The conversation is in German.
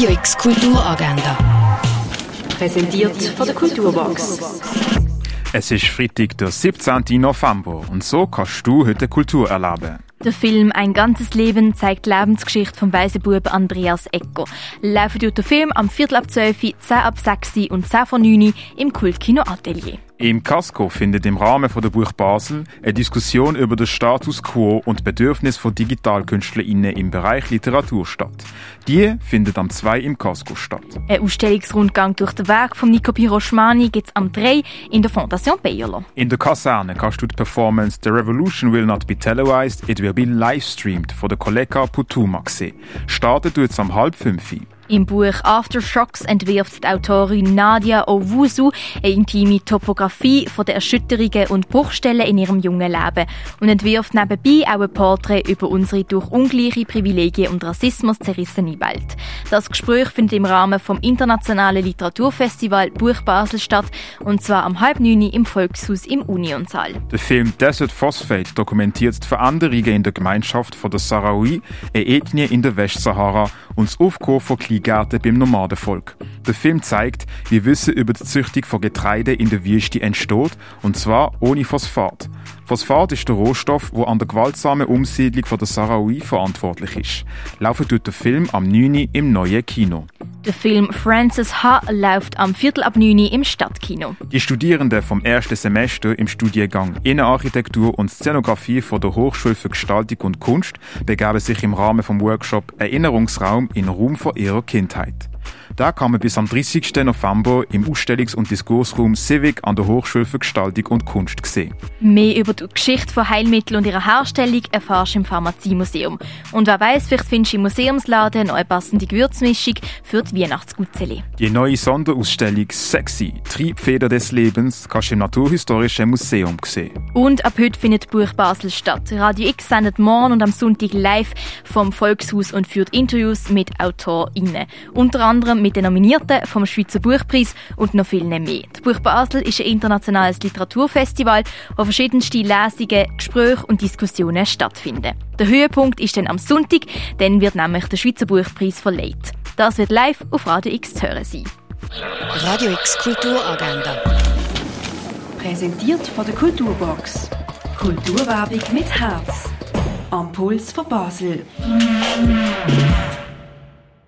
Radio X Kulturagenda. Präsentiert von der Kulturbox. Es ist Freitag, der 17. November und so kannst du heute Kultur erleben. Der Film Ein ganzes Leben zeigt die Lebensgeschichte vom weisen Bub Andreas Ecker. Laufen durch den Film am Viertel ab 12, 10 ab 6 und 10 vor 9 im Kultkino Atelier. Im Casco findet im Rahmen von der Buch Basel eine Diskussion über den Status quo und Bedürfnis von DigitalkünstlerInnen im Bereich Literatur statt. Die findet am 2 im Casco statt. Ein Ausstellungsrundgang durch den Werk von Nico Piroschmani gibt es am 3 in der Fondation Bayerlo. In der Kaserne kannst du die Performance The Revolution Will Not Be Televised, It Will Be Livestreamed von der Kollega Putuma sehen. Startet jetzt am halb fünf. Im Buch Aftershocks entwirft die Autorin Nadia Owusu eine intime Topografie von den Erschütterungen und Bruchstellen in ihrem jungen Leben und entwirft nebenbei auch ein Porträt über unsere durch ungleiche Privilegien und Rassismus zerrissene Welt. Das Gespräch findet im Rahmen vom internationalen Literaturfestival Buch Basel statt und zwar am halb neun im Volkshaus im Unionsaal. Der Film Desert Phosphate dokumentiert die Veränderungen in der Gemeinschaft von der Sahrawi, eine Ethnie in der Westsahara und das Aufkommen von Kleingärten beim Nomadenvolk. Der Film zeigt, wie Wissen über die Züchtung von Getreide in der Wüste entsteht, und zwar ohne Phosphat. Phosphat ist der Rohstoff, der an der gewaltsamen Umsiedlung von der Sahrawi verantwortlich ist. Laufen tut der Film am 9. im neuen Kino. Der Film Francis H. läuft am Viertel ab 9 im Stadtkino. Die Studierenden vom ersten Semester im Studiengang Innenarchitektur und Szenografie von der Hochschule für Gestaltung und Kunst begeben sich im Rahmen vom Workshop Erinnerungsraum in Raum von ihrer Kindheit. Da kann man bis am 30. November im Ausstellungs- und Diskursraum Civic an der Hochschule für Gestaltung und Kunst sehen. Mehr über die Geschichte von Heilmitteln und ihrer Herstellung erfährst du im Pharmaziemuseum. Und wer weiß, vielleicht findest du im Museumsladen noch eine passende Gewürzmischung für die Weihnachtsgutzeli. Die neue Sonderausstellung Sexy, Triebfeder des Lebens, kannst du im Naturhistorischen Museum sehen. Und ab heute findet Buch Basel statt. Radio X sendet morgen und am Sonntag live vom Volkshaus und führt Interviews mit AutorInnen. Unter anderem mit den Nominierten vom Schweizer Buchpreis und noch viel mehr. Das Buch Basel ist ein internationales Literaturfestival, wo verschiedenste Lesungen, Gespräche und Diskussionen stattfinden. Der Höhepunkt ist dann am Sonntag, dann wird nämlich der Schweizer Buchpreis verleiht. Das wird live auf Radio X zu hören sein. Radio X Kulturagenda. Präsentiert von der Kulturbox. Kulturwerbung mit Herz. Am Puls von Basel.